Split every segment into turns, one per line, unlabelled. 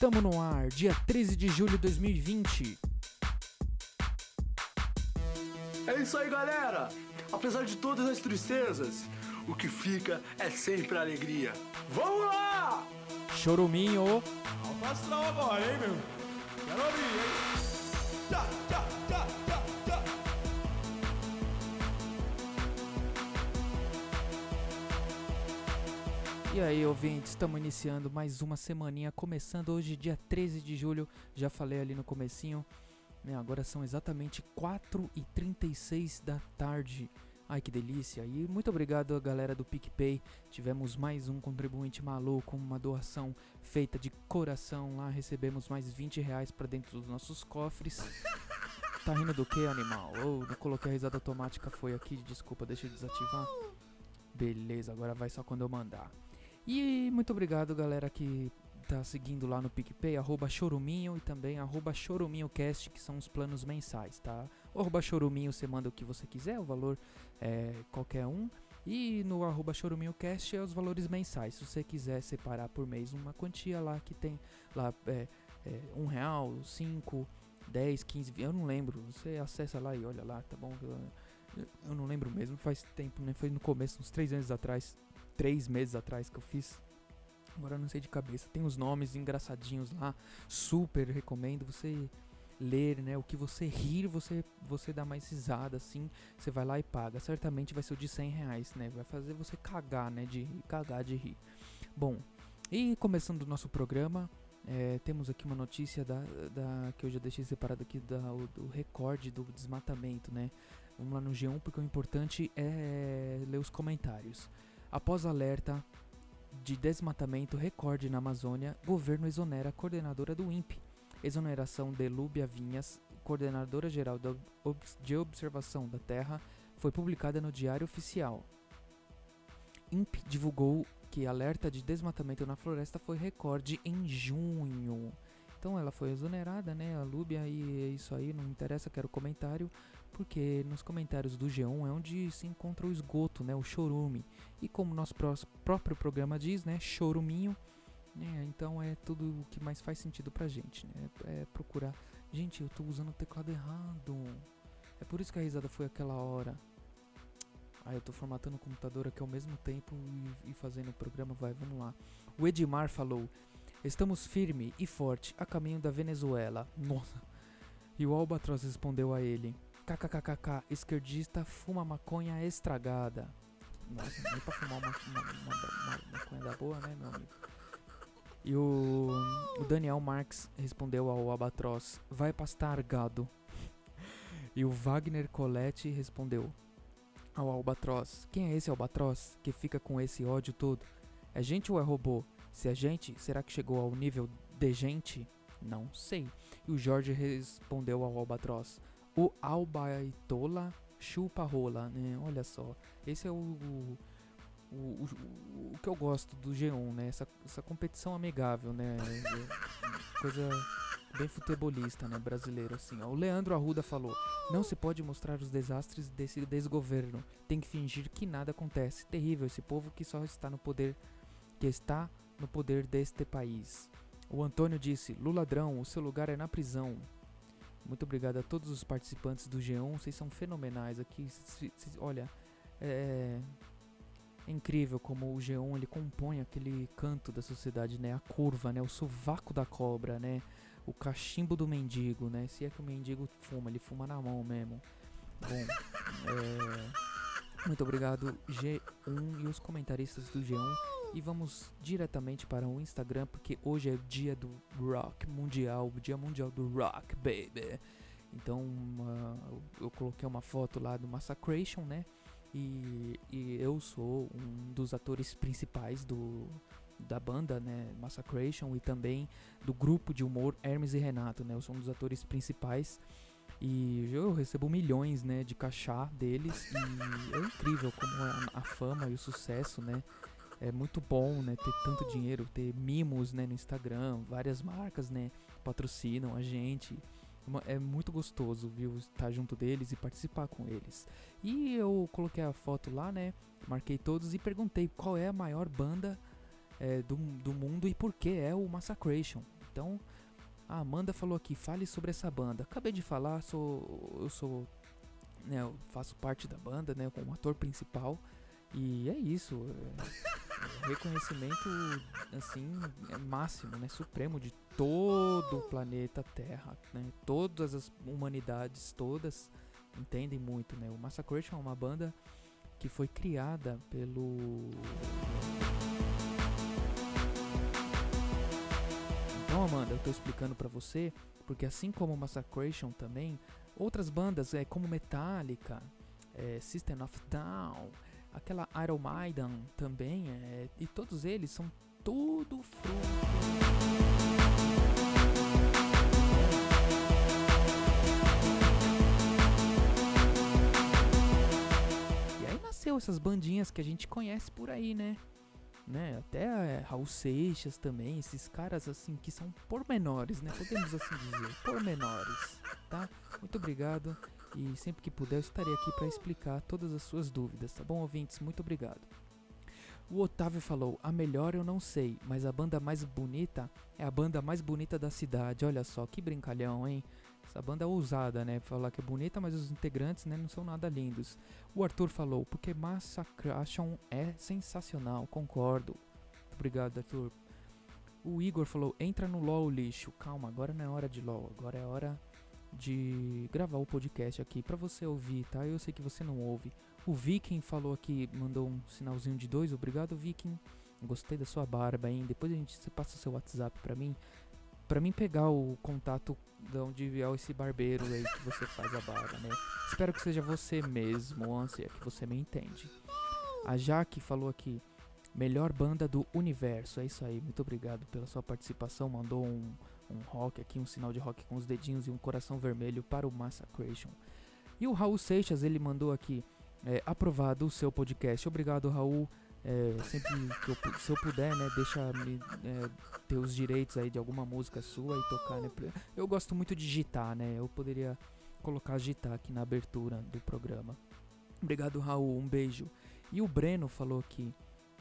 Tamo no ar, dia 13 de julho de 2020.
É isso aí, galera! Apesar de todas as tristezas, o que fica é sempre a alegria. Vamos lá!
Choruminho.
Astral agora, hein, meu? Quero ouvir, hein?
E aí, ouvintes, estamos iniciando mais uma semaninha, começando hoje, dia 13 de julho. Já falei ali no comecinho, né? Agora são exatamente 4h36 da tarde. Ai, que delícia! E muito obrigado a galera do PicPay. Tivemos mais um contribuinte maluco, uma doação feita de coração lá. Recebemos mais 20 reais pra dentro dos nossos cofres. Tá rindo do que, animal? Oh, não coloquei a risada automática, foi aqui. Desculpa, deixa eu desativar. Beleza, agora vai só quando eu mandar. E muito obrigado, galera, que tá seguindo lá no PicPay, arroba choruminho e também arroba choruminhocast, que são os planos mensais, tá? O arroba choruminho você manda o que você quiser, o valor é qualquer um. E no arroba choruminhocast é os valores mensais. Se você quiser separar por mês uma quantia lá que tem lá é, é, um real, cinco, 10, 15, eu não lembro. Você acessa lá e olha lá, tá bom? Eu, eu não lembro mesmo, faz tempo, né? Foi no começo, uns três meses atrás, três meses atrás que eu fiz. Agora eu não sei de cabeça. Tem os nomes engraçadinhos lá. Super recomendo você ler, né? O que você rir, você, você dá mais risada, assim. Você vai lá e paga. Certamente vai ser o de 100 reais, né? Vai fazer você cagar, né? De rir, cagar de rir. Bom, e começando o nosso programa, é, temos aqui uma notícia da, da que eu já deixei separado aqui da, do recorde do desmatamento, né? Vamos lá no G1 porque o importante é ler os comentários. Após alerta de desmatamento recorde na Amazônia, governo exonera a coordenadora do INPE. Exoneração de Lúbia Vinhas, coordenadora geral de Observação da Terra, foi publicada no Diário Oficial. INPE divulgou que alerta de desmatamento na floresta foi recorde em junho. Então ela foi exonerada, né? A Lúbia e é isso aí, não interessa, quero comentário, porque nos comentários do G1 é onde se encontra o esgoto, né? O chorume. E como nosso prós- próprio programa diz, né? Choruminho. né, então é tudo o que mais faz sentido pra gente, né? É procurar. Gente, eu tô usando o teclado errado. É por isso que a risada foi aquela hora. Ah, eu tô formatando o computador aqui ao mesmo tempo e, e fazendo o programa. Vai, vamos lá. O Edmar falou: Estamos firme e forte a caminho da Venezuela. Nossa. E o Albatroz respondeu a ele: KKKKK, esquerdista fuma maconha estragada. Nossa, nem pra fumar uma, uma, uma, uma maconha da boa, né, meu amigo? E o, o Daniel Marx respondeu ao Albatroz: Vai pastar gado. E o Wagner Colette respondeu ao Albatroz: Quem é esse Albatroz que fica com esse ódio todo? É gente ou é robô? Se é gente, será que chegou ao nível de gente? Não sei. E o Jorge respondeu ao Albatroz: O Albaitola chupa rola, né? Olha só. Esse é o, o, o, o- que eu gosto do G1, né? Essa, essa competição amigável, né? Coisa bem futebolista, né? Brasileiro, assim. ó. O Leandro Arruda falou: Não se pode mostrar os desastres desse desgoverno. Tem que fingir que nada acontece. Terrível esse povo que só está no poder. Que está no poder deste país. O Antônio disse: Luladrão, o seu lugar é na prisão. Muito obrigado a todos os participantes do G1, vocês são fenomenais aqui. olha, é, é incrível como o G1 ele compõe aquele canto da sociedade, né? A curva, né? O sovaco da cobra, né? O cachimbo do mendigo, né? Se é que o mendigo fuma, ele fuma na mão mesmo. Bom, é, muito obrigado G1 e os comentaristas do G1. E vamos diretamente para o Instagram, porque hoje é o dia do rock mundial, o dia mundial do rock, baby. Então eu, coloquei uma foto lá do Massacration, né? E, e eu sou um dos atores principais do, da banda, né? Massacration e também do grupo de humor Hermes e Renato, né? Eu sou um dos atores principais. E eu recebo milhões, né, de cachá deles e é incrível como a, a fama e o sucesso, né, é muito bom, né, ter tanto dinheiro, ter mimos, né, no Instagram, várias marcas, né, patrocinam a gente. É muito gostoso, viu, estar junto deles e participar com eles. E eu coloquei a foto lá, né, marquei todos e perguntei qual é a maior banda é, do, do mundo e por que é o Massacration. Então, a Amanda falou aqui, fale sobre essa banda. Acabei de falar, sou, eu sou, né, eu faço parte da banda, né, como ator principal. E é isso, é, é reconhecimento, assim, é máximo, né, supremo de todo o planeta Terra, né, todas as humanidades, todas entendem muito, né. O Massacration é uma banda que foi criada pelo Então, Amanda, eu tô explicando para você, porque assim como Massacration também, outras bandas é como Metallica, é, System of Down, aquela Iron Maiden também, é, e todos eles são tudo fruto E nasceu essas bandinhas que a gente conhece por aí, né? né? Até é, Raul Seixas também, esses caras assim que são pormenores, né? Podemos assim dizer, pormenores, tá? Muito obrigado e sempre que puder eu estarei aqui para explicar todas as suas dúvidas, tá bom, ouvintes? Muito obrigado. O Otávio falou: "A melhor eu não sei, mas a banda mais bonita é a banda mais bonita da cidade. Olha só que brincalhão, hein?" Essa banda é ousada, né? Falar que é bonita, mas os integrantes né, não são nada lindos. O Arthur falou, porque Massacration é sensacional, concordo. Muito obrigado, Arthur. O Igor falou, entra no LOL lixo. Calma, agora não é hora de LOL, agora é hora de gravar o podcast aqui pra você ouvir, tá? Eu sei que você não ouve. O Viking falou aqui, mandou um sinalzinho de dois. Obrigado, Viking. Gostei da sua barba, hein? Depois a gente você passa o seu WhatsApp pra mim para mim pegar o contato de onde é esse barbeiro aí que você faz a barba, né? Espero que seja você mesmo, ânsia, que você me entende. A Jaque falou aqui, melhor banda do universo. É isso aí, muito obrigado pela sua participação. Mandou um, um rock aqui, um sinal de rock com os dedinhos e um coração vermelho para o Massacration. E o Raul Seixas, ele mandou aqui, é, aprovado o seu podcast. Obrigado, Raul. É, sempre que eu, se eu puder, né, deixa me é, ter os direitos aí de alguma música sua e tocar, né? Eu gosto muito de digitar, né? Eu poderia colocar digitar aqui na abertura do programa. Obrigado, Raul, um beijo. E o Breno falou que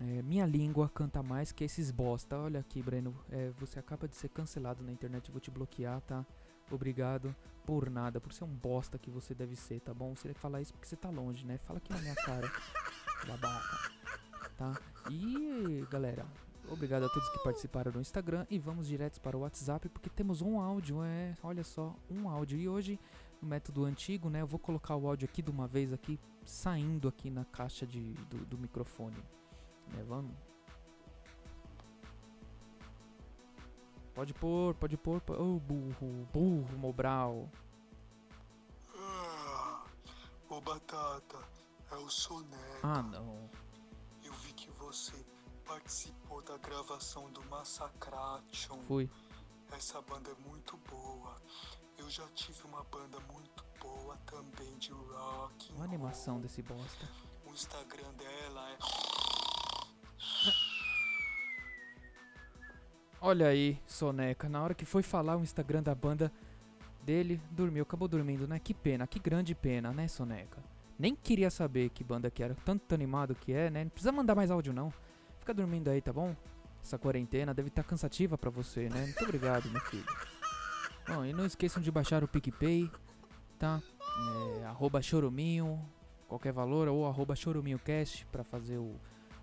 é, minha língua canta mais que esses bosta. Olha aqui, Breno, é, você acaba de ser cancelado na internet, vou te bloquear, tá? Obrigado por nada, por ser um bosta que você deve ser, tá bom? Você falar isso porque você tá longe, né? Fala aqui na minha cara, babaca tá? E galera, obrigado a todos que participaram no Instagram e vamos direto para o WhatsApp porque temos um áudio, é, olha só, um áudio. E hoje, no método antigo, né, eu vou colocar o áudio aqui de uma vez aqui saindo aqui na caixa de, do, do microfone. Né, vamos. Pode pôr, pode pôr. Ô oh, burro, burro, Mobral.
Ah, ô Batata, é o Soneca.
Ah, não
você participou da gravação do Massacration.
Fui.
Essa banda é muito boa. Eu já tive uma banda muito boa também de rock.
Uma animação desse bosta.
O Instagram dela é.
Olha aí, Soneca. Na hora que foi falar o Instagram da banda dele, dormiu, acabou dormindo, né? Que pena, que grande pena, né, Soneca? Nem queria saber que banda que era, tanto animado que é, né? Não precisa mandar mais áudio não. Fica dormindo aí, tá bom? Essa quarentena deve estar tá cansativa para você, né? Muito obrigado, meu filho. Bom, e não esqueçam de baixar o PicPay, tá? É, arroba choruminho, qualquer valor, ou arroba choruminhocast para fazer o,